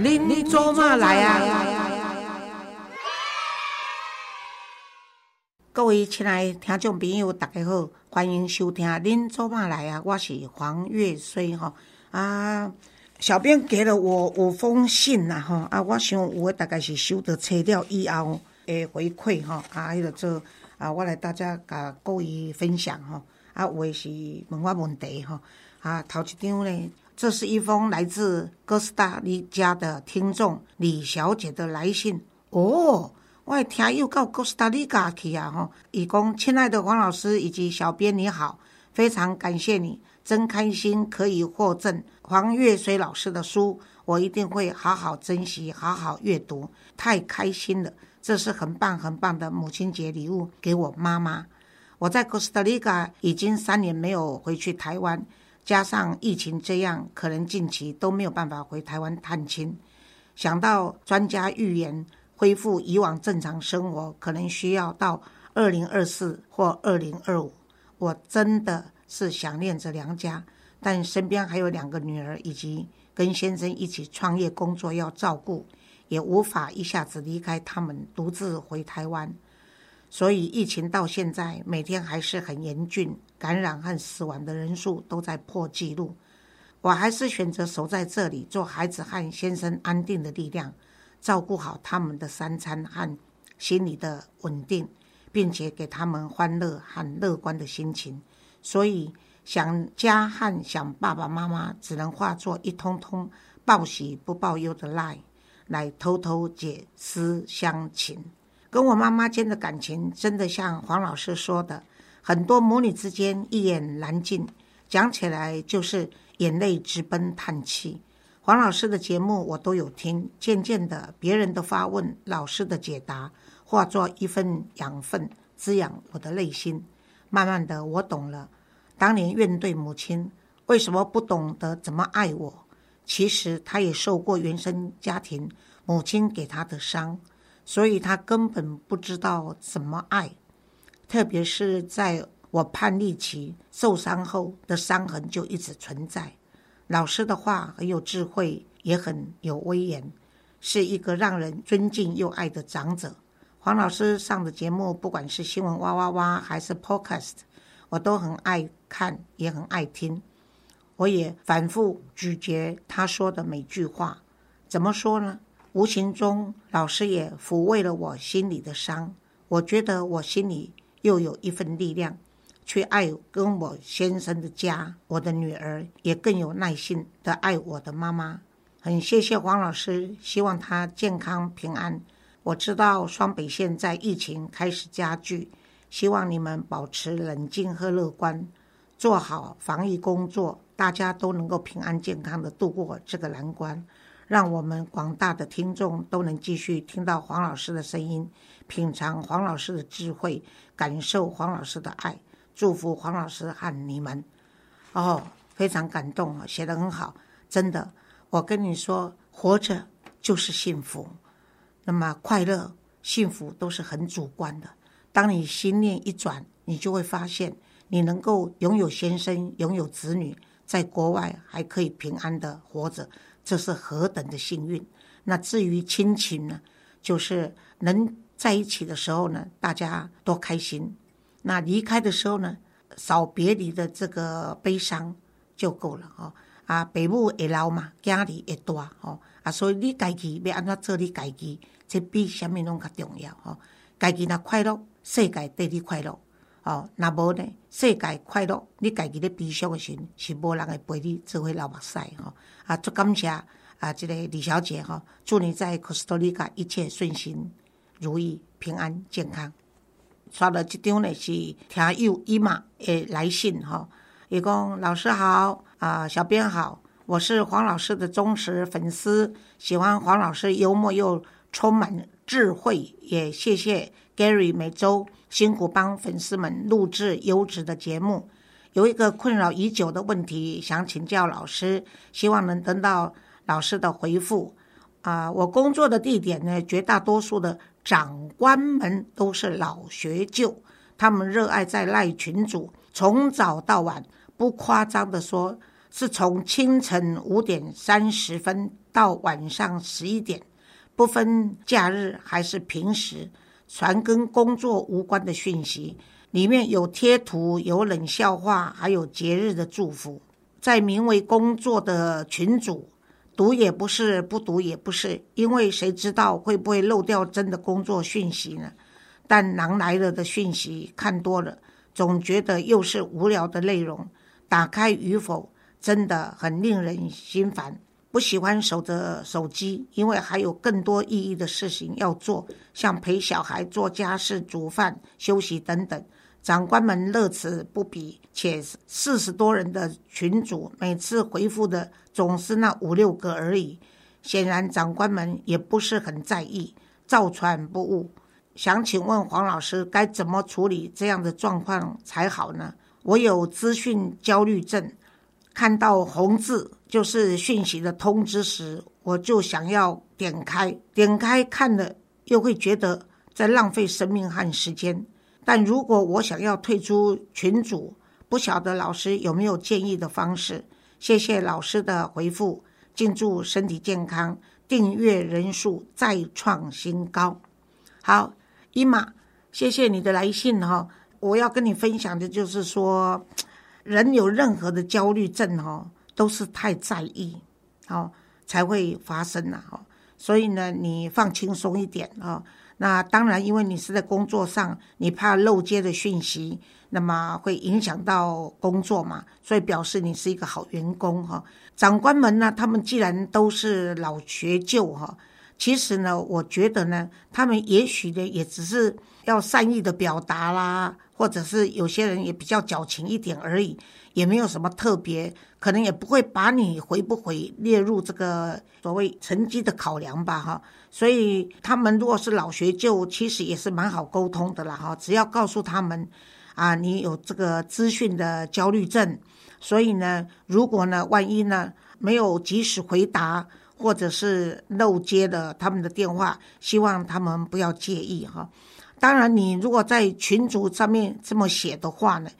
您做嘛来啊？各位亲爱的听众朋友，大家好，欢迎收听《您做嘛来啊》，我是黄月水哈啊。小编给了我五封信呐哈啊，我想有诶大概是收到册了以后诶回馈哈啊，迄个做啊，我来大家甲各位分享哈啊，有诶是问我问题哈啊，头一张呢。这是一封来自哥斯达黎加的听众李小姐的来信哦，我听又到哥斯达黎加去啊！哈，以公亲爱的黄老师以及小编你好，非常感谢你，真开心可以获赠黄月水老师的书，我一定会好好珍惜，好好阅读，太开心了！这是很棒很棒的母亲节礼物给我妈妈。我在哥斯达黎加已经三年没有回去台湾。加上疫情这样，可能近期都没有办法回台湾探亲。想到专家预言恢复以往正常生活，可能需要到二零二四或二零二五，我真的是想念着娘家，但身边还有两个女儿，以及跟先生一起创业工作要照顾，也无法一下子离开他们，独自回台湾。所以疫情到现在，每天还是很严峻，感染和死亡的人数都在破纪录。我还是选择守在这里，做孩子和先生安定的力量，照顾好他们的三餐和心理的稳定，并且给他们欢乐和乐观的心情。所以想家和想爸爸妈妈，只能化作一通通报喜不报忧的赖，来偷偷解思乡情。跟我妈妈间的感情，真的像黄老师说的，很多母女之间一言难尽，讲起来就是眼泪直奔叹气。黄老师的节目我都有听，渐渐的，别人的发问，老师的解答，化作一份养分，滋养我的内心。慢慢的，我懂了，当年怨对母亲为什么不懂得怎么爱我，其实他也受过原生家庭母亲给他的伤。所以他根本不知道怎么爱，特别是在我叛逆期受伤后的伤痕就一直存在。老师的话很有智慧，也很有威严，是一个让人尊敬又爱的长者。黄老师上的节目，不管是新闻哇哇哇还是 Podcast，我都很爱看，也很爱听。我也反复咀嚼他说的每句话。怎么说呢？无形中，老师也抚慰了我心里的伤。我觉得我心里又有一份力量，去爱跟我先生的家，我的女儿也更有耐心的爱我的妈妈。很谢谢黄老师，希望他健康平安。我知道双北现在疫情开始加剧，希望你们保持冷静和乐观，做好防疫工作，大家都能够平安健康的度过这个难关。让我们广大的听众都能继续听到黄老师的声音，品尝黄老师的智慧，感受黄老师的爱，祝福黄老师和你们。哦，非常感动啊，写得很好，真的。我跟你说，活着就是幸福。那么快乐、幸福都是很主观的。当你心念一转，你就会发现，你能够拥有先生、拥有子女，在国外还可以平安的活着。这是何等的幸运！那至于亲情呢，就是能在一起的时候呢，大家多开心；那离开的时候呢，少别离的这个悲伤就够了哦。啊，父母会老嘛，家里会大哦。啊，所以你家己要安怎做，你家己这比什么拢较重要哦。家己若快乐，世界对你快乐哦。那无呢，世界快乐，你家己咧悲伤的时，是无人会陪你做伙流目屎哦。啊，祝感谢啊，这个李小姐哈，祝你在科斯托利卡一切顺心如意、平安健康。刷了这张呢是听友伊玛诶来信吼，伊讲老师好啊，小编好，我是黄老师的忠实粉丝，喜欢黄老师幽默又充满智慧，也谢谢 Gary 每周辛苦帮粉丝们录制优质的节目。有一个困扰已久的问题，想请教老师，希望能得到老师的回复。啊，我工作的地点呢，绝大多数的长官们都是老学究，他们热爱在赖群组从早到晚，不夸张的说，是从清晨五点三十分。到晚上十一点，不分假日还是平时，传跟工作无关的讯息，里面有贴图、有冷笑话，还有节日的祝福。在名为工作的群组，读也不是，不读也不是，因为谁知道会不会漏掉真的工作讯息呢？但狼来了的讯息看多了，总觉得又是无聊的内容，打开与否真的很令人心烦。不喜欢守着手机，因为还有更多意义的事情要做，像陪小孩、做家事、煮饭、休息等等。长官们乐此不疲，且四十多人的群主，每次回复的总是那五六个而已。显然，长官们也不是很在意，照传不误。想请问黄老师，该怎么处理这样的状况才好呢？我有资讯焦虑症，看到红字就是讯息的通知时，我就想要点开，点开看了又会觉得在浪费生命和时间。但如果我想要退出群组，不晓得老师有没有建议的方式？谢谢老师的回复，敬祝身体健康，订阅人数再创新高。好，伊玛，谢谢你的来信哈。我要跟你分享的就是说，人有任何的焦虑症哈，都是太在意，哦，才会发生呐。所以呢，你放轻松一点啊。那当然，因为你是在工作上，你怕漏接的讯息，那么会影响到工作嘛，所以表示你是一个好员工哈。长官们呢，他们既然都是老学究哈，其实呢，我觉得呢，他们也许呢，也只是要善意的表达啦，或者是有些人也比较矫情一点而已。也没有什么特别，可能也不会把你回不回列入这个所谓成绩的考量吧，哈。所以他们如果是老学究，其实也是蛮好沟通的啦，哈。只要告诉他们，啊，你有这个资讯的焦虑症，所以呢，如果呢，万一呢没有及时回答，或者是漏接了他们的电话，希望他们不要介意，哈。当然，你如果在群主上面这么写的话呢。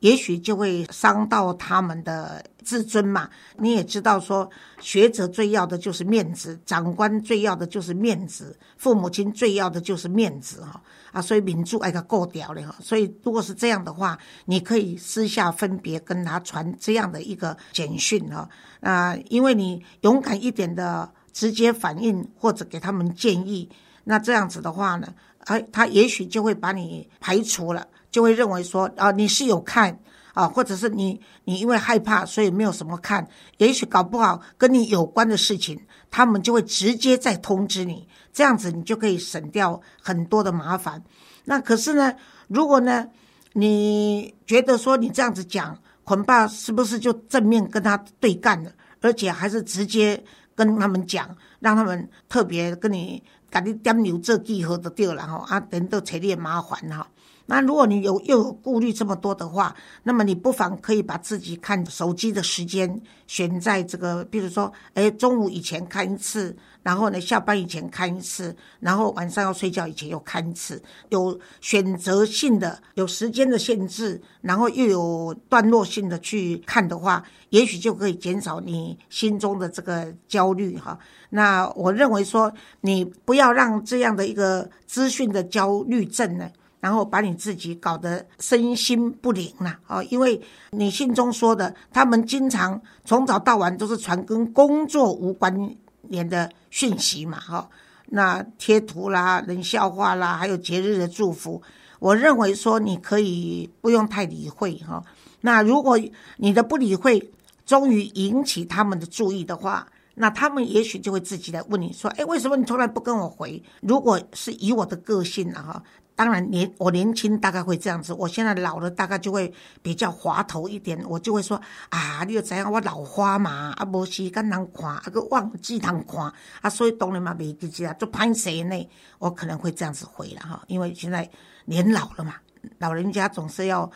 也许就会伤到他们的自尊嘛。你也知道，说学者最要的就是面子，长官最要的就是面子，父母亲最要的就是面子哈啊，所以民主爱个过掉了哈。所以如果是这样的话，你可以私下分别跟他传这样的一个简讯哈啊，因为你勇敢一点的直接反应或者给他们建议，那这样子的话呢，哎，他也许就会把你排除了。就会认为说啊，你是有看啊，或者是你你因为害怕，所以没有什么看。也许搞不好跟你有关的事情，他们就会直接再通知你，这样子你就可以省掉很多的麻烦。那可是呢，如果呢，你觉得说你这样子讲，恐怕是不是就正面跟他对干了，而且还是直接跟他们讲，让他们特别跟你赶紧点牛这记号的掉了哈啊，等到扯你麻烦哈。那如果你有又有顾虑这么多的话，那么你不妨可以把自己看手机的时间选在这个，比如说，哎，中午以前看一次，然后呢，下班以前看一次，然后晚上要睡觉以前又看一次，有选择性的、有时间的限制，然后又有段落性的去看的话，也许就可以减少你心中的这个焦虑哈。那我认为说，你不要让这样的一个资讯的焦虑症呢。然后把你自己搞得身心不宁了哦，因为你信中说的，他们经常从早到晚都是传跟工作无关联的讯息嘛，哈，那贴图啦、冷笑话啦，还有节日的祝福，我认为说你可以不用太理会哈。那如果你的不理会终于引起他们的注意的话，那他们也许就会自己来问你说，哎，为什么你从来不跟我回？如果是以我的个性啊，哈。当然，年我年轻大概会这样子，我现在老了大概就会比较滑头一点，我就会说啊，你又怎样？我老花嘛，啊，无时间人看，啊，个忘记人看，啊，所以当然嘛，没记起来，就拍谁呢？我可能会这样子回了哈，因为现在年老了嘛，老人家总是要，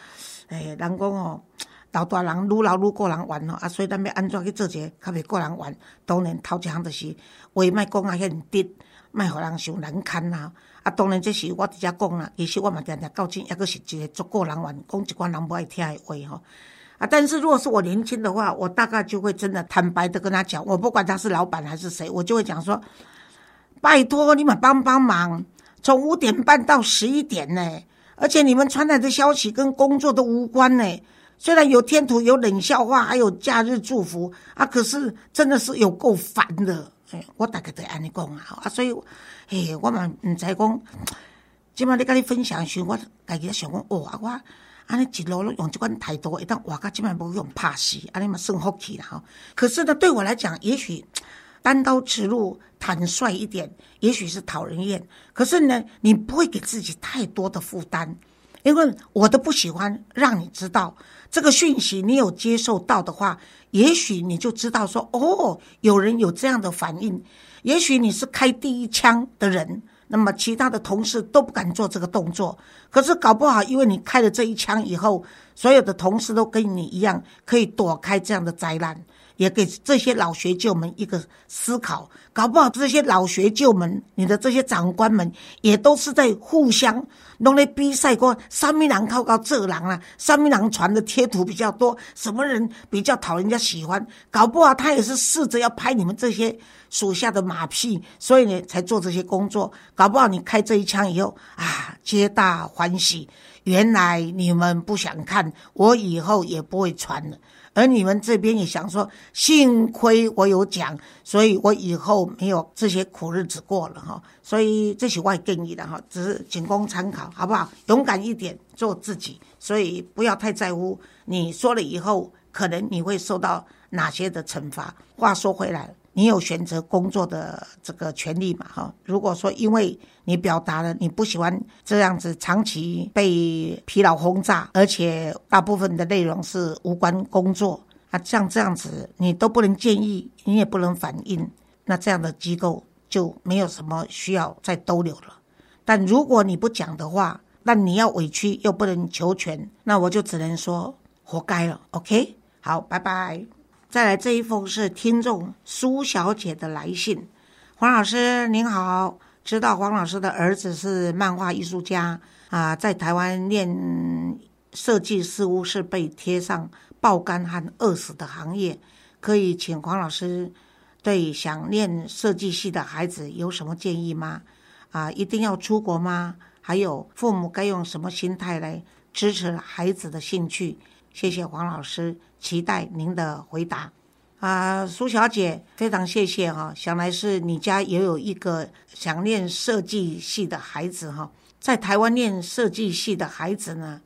诶，人讲哦，老大人愈老愈过人玩哦，啊，所以咱要安怎去做者较袂过人玩？当然头一项就是话莫讲啊，遐直，莫互人伤难堪啊。啊，当然这是我直接讲啦，其实我嘛常常到今，抑阁是一个足够人玩，讲一寡人不爱听的话吼。啊。但是如果是我年轻的话，我大概就会真的坦白的跟他讲，我不管他是老板还是谁，我就会讲说，拜托你们帮帮忙，从五点半到十一点呢，而且你们传来的消息跟工作都无关呢。虽然有天图有冷笑话，还有假日祝福啊，可是真的是有够烦的。哎，我大概得安尼讲啊，啊，所以，哎，我嘛唔知讲，即摆你甲你分享时，我家己想讲，哦，啊，我安尼一路用即款态度，会当活到即摆无用怕死，安尼嘛算福气啦吼。可是呢，对我来讲，也许 单刀直入、坦率一点，也许是讨人厌。可是呢，你不会给自己太多的负担。因为我都不喜欢让你知道这个讯息，你有接受到的话，也许你就知道说，哦，有人有这样的反应。也许你是开第一枪的人，那么其他的同事都不敢做这个动作。可是搞不好，因为你开了这一枪以后，所有的同事都跟你一样，可以躲开这样的灾难。也给这些老学究们一个思考，搞不好这些老学究们，你的这些长官们，也都是在互相弄来比赛过。三米郎靠靠这郎啊，三米郎传的贴图比较多，什么人比较讨人家喜欢？搞不好他也是试着要拍你们这些属下的马屁，所以呢才做这些工作。搞不好你开这一枪以后啊，皆大欢喜。原来你们不想看，我以后也不会传了。而你们这边也想说，幸亏我有讲，所以我以后没有这些苦日子过了哈。所以这是我建议的哈，只是仅供参考，好不好？勇敢一点，做自己。所以不要太在乎你说了以后，可能你会受到哪些的惩罚。话说回来。你有选择工作的这个权利嘛？哈，如果说因为你表达了你不喜欢这样子长期被疲劳轰炸，而且大部分的内容是无关工作啊，像这样子你都不能建议，你也不能反映，那这样的机构就没有什么需要再逗留了。但如果你不讲的话，那你要委屈又不能求全，那我就只能说活该了。OK，好，拜拜。再来这一封是听众苏小姐的来信，黄老师您好，知道黄老师的儿子是漫画艺术家啊，在台湾念设计似乎是被贴上爆肝和饿死的行业，可以请黄老师对想念设计系的孩子有什么建议吗？啊，一定要出国吗？还有父母该用什么心态来支持孩子的兴趣？谢谢黄老师。期待您的回答啊，苏小姐，非常谢谢哈。想来是你家也有一个想念设计系的孩子哈，在台湾念设计系的孩子呢，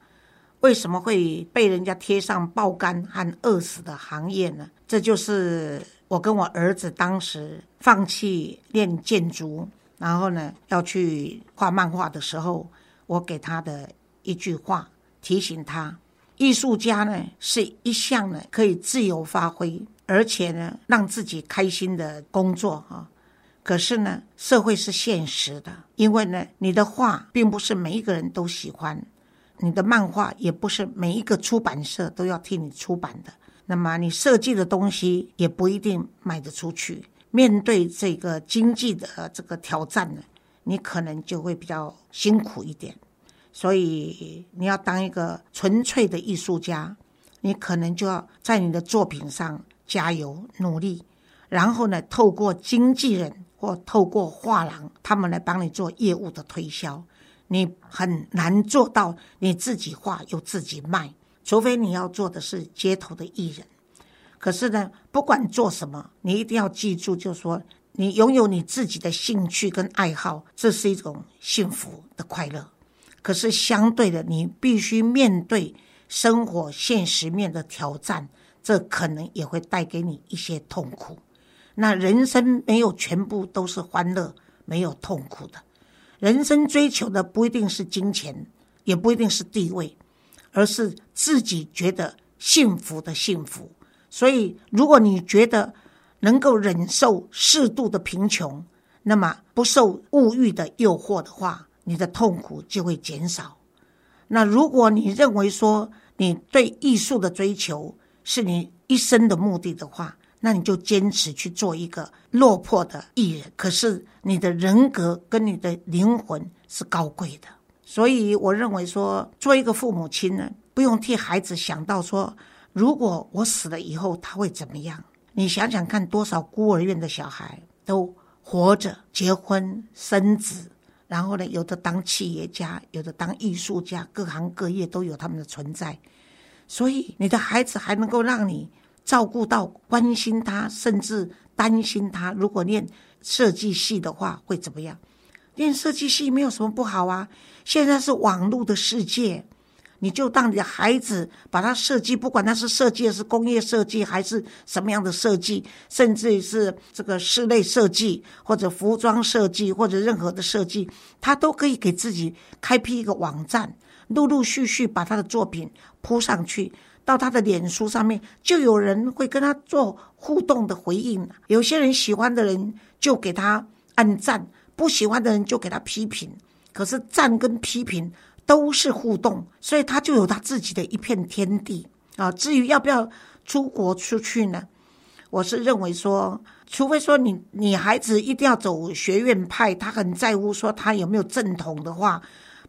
为什么会被人家贴上爆肝和饿死的行业呢？这就是我跟我儿子当时放弃练建筑，然后呢要去画漫画的时候，我给他的一句话提醒他。艺术家呢，是一项呢可以自由发挥，而且呢让自己开心的工作啊。可是呢，社会是现实的，因为呢，你的画并不是每一个人都喜欢，你的漫画也不是每一个出版社都要替你出版的。那么你设计的东西也不一定卖得出去。面对这个经济的这个挑战呢，你可能就会比较辛苦一点。所以你要当一个纯粹的艺术家，你可能就要在你的作品上加油努力，然后呢，透过经纪人或透过画廊，他们来帮你做业务的推销。你很难做到你自己画又自己卖，除非你要做的是街头的艺人。可是呢，不管做什么，你一定要记住，就是说你拥有你自己的兴趣跟爱好，这是一种幸福的快乐。可是相对的，你必须面对生活现实面的挑战，这可能也会带给你一些痛苦。那人生没有全部都是欢乐，没有痛苦的。人生追求的不一定是金钱，也不一定是地位，而是自己觉得幸福的幸福。所以，如果你觉得能够忍受适度的贫穷，那么不受物欲的诱惑的话。你的痛苦就会减少。那如果你认为说你对艺术的追求是你一生的目的的话，那你就坚持去做一个落魄的艺人。可是你的人格跟你的灵魂是高贵的。所以我认为说，做一个父母亲呢，不用替孩子想到说如果我死了以后他会怎么样？你想想看，多少孤儿院的小孩都活着，结婚生子，然后呢，有的当企业家，有的当艺术家，各行各业都有他们的存在。所以，你的孩子还能够让你照顾到、关心他，甚至担心他。如果念设计系的话，会怎么样？念设计系没有什么不好啊。现在是网络的世界，你就当你的孩子把他设计，不管他是设计的是工业设计，还是什么样的设计，甚至是这个室内设计，或者服装设计，或者任何的设计，他都可以给自己开辟一个网站。陆陆续续把他的作品铺上去，到他的脸书上面，就有人会跟他做互动的回应。有些人喜欢的人就给他按赞，不喜欢的人就给他批评。可是赞跟批评都是互动，所以他就有他自己的一片天地啊。至于要不要出国出去呢？我是认为说，除非说你你孩子一定要走学院派，他很在乎说他有没有正统的话。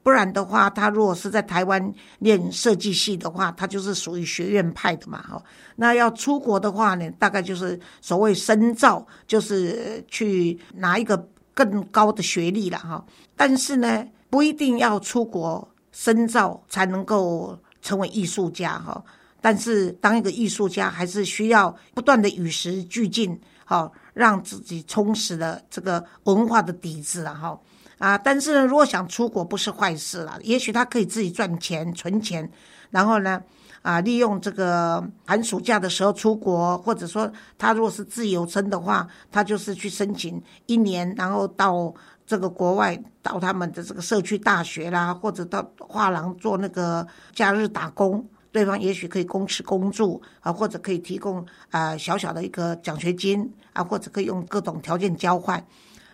不然的话，他如果是在台湾念设计系的话，他就是属于学院派的嘛，哈。那要出国的话呢，大概就是所谓深造，就是去拿一个更高的学历了，哈。但是呢，不一定要出国深造才能够成为艺术家，哈。但是当一个艺术家，还是需要不断的与时俱进，好，让自己充实了这个文化的底子然后。啊，但是呢，如果想出国不是坏事了。也许他可以自己赚钱、存钱，然后呢，啊，利用这个寒暑假的时候出国，或者说他如果是自由身的话，他就是去申请一年，然后到这个国外，到他们的这个社区大学啦，或者到画廊做那个假日打工，对方也许可以供吃供住啊，或者可以提供啊小小的一个奖学金啊，或者可以用各种条件交换。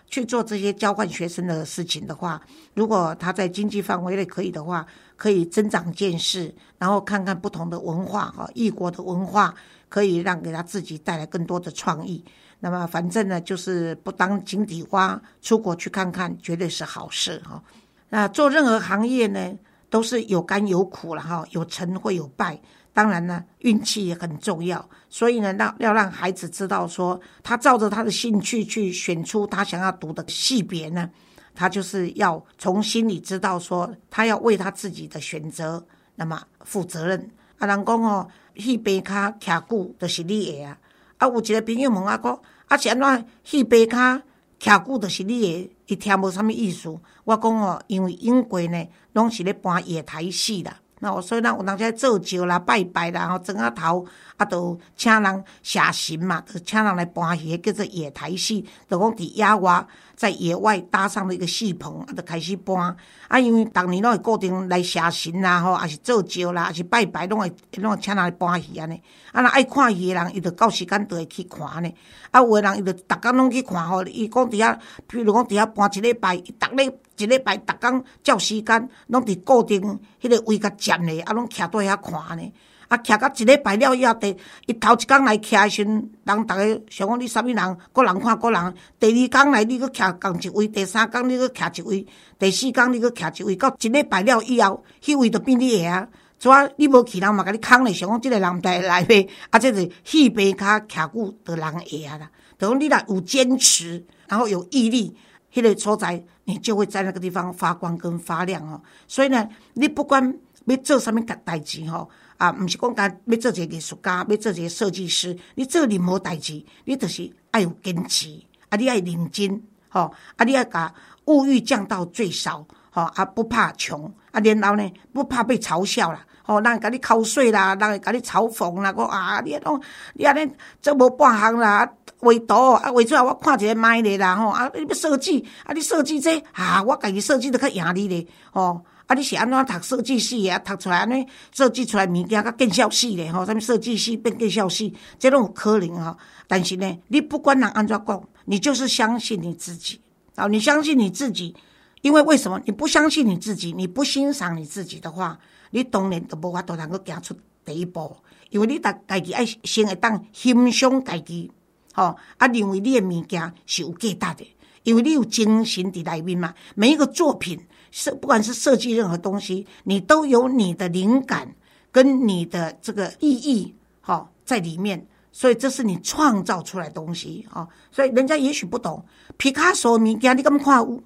去做这些交换学生的事情的话，如果他在经济范围内可以的话，可以增长见识，然后看看不同的文化哈，异国的文化可以让给他自己带来更多的创意。那么反正呢，就是不当井底蛙，出国去看看，绝对是好事哈。那做任何行业呢，都是有甘有苦了哈，有成会有败。当然呢，运气也很重要，所以呢，让要让孩子知道说，他照着他的兴趣去选出他想要读的系别呢，他就是要从心里知道说，他要为他自己的选择那么负责任。啊，人讲哦，戏别卡卡久就是你的啊。啊，有一个朋友问我讲，啊是安怎戏白卡徛久就是你的？伊听无啥物意思。我讲哦，因为永过呢，拢是咧搬野台戏啦。那所以咱，有人在做酒啦、拜拜啦，吼，整啊头啊，都请人写神嘛，就请人来搬戏，叫做野台戏，就讲伫野外，在野外搭上了一个戏棚，啊，就开始搬。啊，因为逐年拢会固定来写神啦，吼，也是做酒啦，也是拜拜，拢会拢会请人来搬戏安尼。啊，若爱看戏的人，伊就到时间就会去看呢。啊，有的人伊就逐工拢去看吼，伊讲伫遐，比如讲伫遐搬一礼拜，伊逐礼。一礼拜，逐工照时间，拢伫固定迄个位甲站咧，啊，拢徛在遐看呢。啊，徛到一礼拜了以后，第伊头一工来徛诶时，阵，人逐个想讲你啥物人，个人看个人。第二工来，你搁徛共一位；第三工你搁徛一位；第四工你搁徛一位。到一礼拜了以后，迄位就变你个啊。怎你无去，人嘛甲你空咧，想讲即个人来来呗。啊，即是戏边卡徛久的人会啊啦。等讲你若有坚持，然后有毅力。迄个所在，你就会在那个地方发光跟发亮哦。所以呢，你不管要做啥物代代志吼，啊，毋是讲干要做一个艺术家，要做一个设计师，你做任何代志，你就是要有坚持，啊，你爱认真，吼，啊，你爱把物欲降到最少，吼，啊，不怕穷，啊，然后呢，不怕被嘲笑啦。吼，人甲你口水啦，人会甲你嘲讽啦，讲啊，你拢你安尼做无半项啦，画图啊，画出来我看一个卖咧啦，吼啊，你要设计啊，你设计这啊，我家己设计都较赢你咧，吼啊，你是安怎读设计系啊，读出来安尼设计出来物件较见效系咧，吼，啥物设计系变见效系，这拢有可能吼。但是呢，你不管人安怎讲，你就是相信你自己，啊，你相信你自己，因为为什么？你不相信你自己，你不欣赏你自己的话。你当然都无法度能够行出第一步，因为你逐家己爱先会当欣赏家己，吼啊，认为你的物件是有价值的，因为你有精神伫内面嘛。每一个作品设，不管是设计任何东西，你都有你的灵感跟你的这个意义哈，在里面，所以这是你创造出来东西哦。所以人家也许不懂皮卡索物件，你敢看有？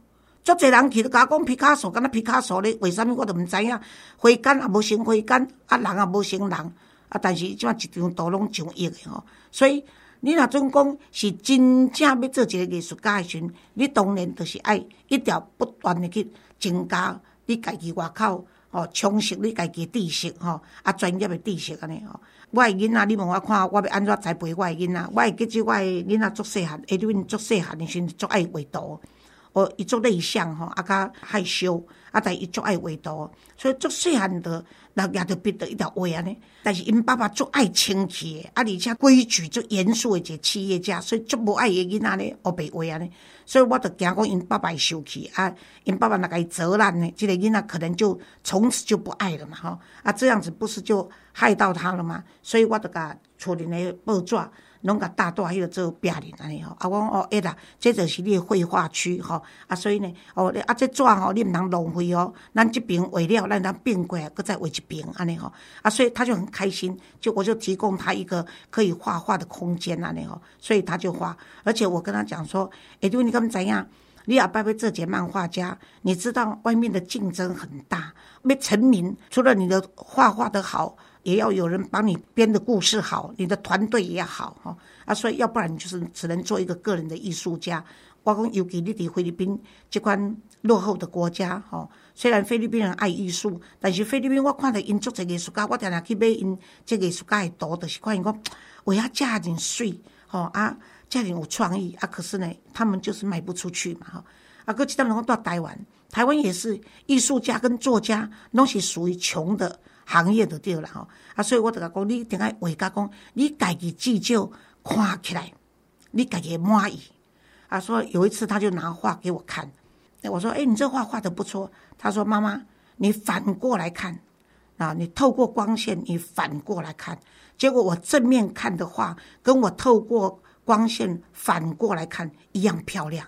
足侪人去咧甲我讲皮卡索，敢若皮卡索咧，为啥物我都毋知影？花杆也无成花杆，啊人也无成人，啊但是即摆一张图拢上亿的吼。所以你若准讲是真正要做一个艺术家的时阵，你当然就是爱一条不断的去增加你家己外口吼，充实你家己知识吼，啊专业的知识安尼吼。我的囡仔，你问我看我要安怎栽培我的囡仔？我会记住我的囡仔足细汉，下头足细汉的时阵足爱画图。我，伊足内向吼，啊，较害羞，啊，但伊足爱画图，所以足细汉的，那也着笔着一条画安尼。但是因爸爸足爱清气的，啊，而且规矩足严肃诶一个企业家，所以足无爱伊囡仔咧学白画安尼。所以我着惊讲因爸爸会受气，啊，因爸爸若甲伊责难呢，即个囡仔可能就从此就不爱了嘛，吼，啊，这样子不是就害到他了吗？所以我着甲厝里的报纸。拢甲大大迄个做壁面安尼吼，啊，我讲哦，会啦，这就是你绘画区吼，啊，所以呢，哦，啊，这纸吼，你毋通浪费哦，咱这边画了，咱咱变过来，搁再画一边安尼吼，啊，所以他就很开心，就我就提供他一个可以画画的空间安尼吼，所以他就画，而且我跟他讲说，哎，对，你敢知影？你也拜拜这节漫画家，你知道外面的竞争很大，没成名，除了你的画画的好。也要有人帮你编的故事好，你的团队也好哈啊，所以要不然你就是只能做一个个人的艺术家。我讲尤其你伫菲律宾这款落后的国家吼，虽然菲律宾人爱艺术，但是菲律宾我看到因做这艺术家，我常常去买因这艺术家的图，就是看因讲，我要嫁人水吼啊，嫁人有创意啊，可是呢，他们就是卖不出去嘛吼啊，搁其他人到台湾，台湾也是艺术家跟作家拢是属于穷的。行业就对了吼，啊，所以我就甲讲，你定爱画家讲，你家己至少看起来，你家己满意。啊，说有一次他就拿画给我看，我说，哎，你这画画的不错。他说，妈妈，你反过来看，啊，你透过光线，你反过来看，结果我正面看的画，跟我透过光线反过来看一样漂亮。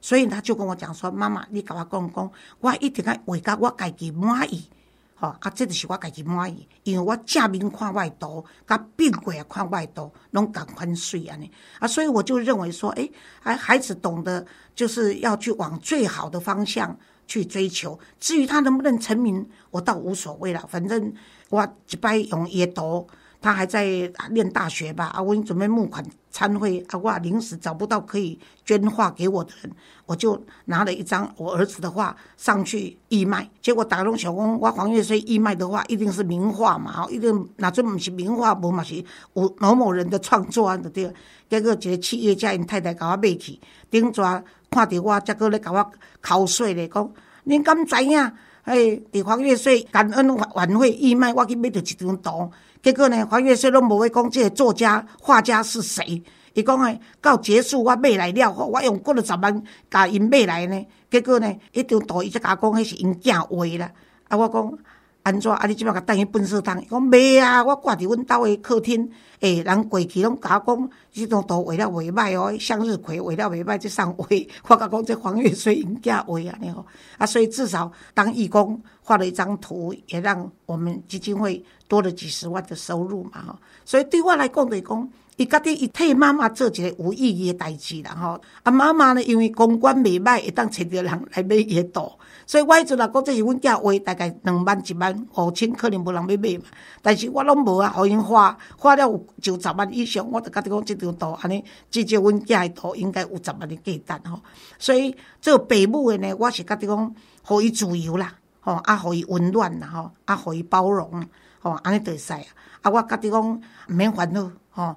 所以他就跟我讲说，妈妈，你跟我讲讲，我一定要画家我家己满意。吼，啊，这就是我家己满意，因为我正面看外图，甲变过来看外图，拢共款水安尼，啊，所以我就认为说，诶，孩孩子懂得就是要去往最好的方向去追求，至于他能不能成名，我倒无所谓了，反正我一摆用伊图。他还在念大学吧？啊，我已经准备募款参会，啊，我临时找不到可以捐画给我的人，我就拿了一张我儿子的画上去义卖。结果打龙小公，我黄月水义卖的话，一定是名画嘛，一定那这不是名画，无嘛是有某某人的创作啊，对。结果一个企业家因太太甲我买去，顶抓看到我，才过来甲我敲碎咧，讲恁敢知影？哎，伫黄月水感恩晚会义卖，我去买着一张图。结果呢，黄月说拢无会讲即个作家、画家是谁。伊讲诶，到结束我买来了，我用过了十万甲因买来呢。结果呢，一张图伊则甲我讲，迄是因囝画啦。啊，我讲安怎？啊，你即摆甲等去粪扫桶？伊讲袂啊，我挂伫阮兜诶客厅。诶，人过去拢甲我讲，即张图画了袂歹哦，向日葵画了袂歹，即上画。我甲讲这黄月水因囝画安尼哦。啊，所以至少当义工画了一张图，也让我们基金会。多了几十万的收入嘛，吼，所以对我来讲，就是讲，伊家己伊替妈妈做一个有意义诶代志啦，吼。啊，妈妈呢，因为公关袂歹，会当找着人来买伊诶图，所以我迄阵啊讲，这是阮囝画，大概两万一万五千，可能无人要买嘛。但是我拢无啊，互因花，花了有就十万以上，我就甲己讲，即张图安尼，至少阮囝诶图应该有十万诶价值吼。所以做父母诶呢，我是甲己讲，互伊自由啦，吼，啊，互伊温暖啦，吼，啊，互伊包容。吼，安尼就会使啊！啊，我家己讲毋免烦恼，吼，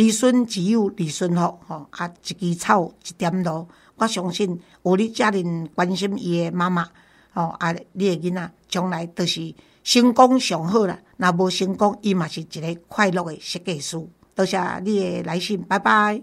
儿孙只有儿孙福，吼，啊，一枝草，一点露，我相信有你遮尔关心伊诶妈妈，吼，啊，你诶囡仔将来都是成功上好啦。若无成功，伊嘛是一个快乐诶设计师。多谢你诶来信，拜拜。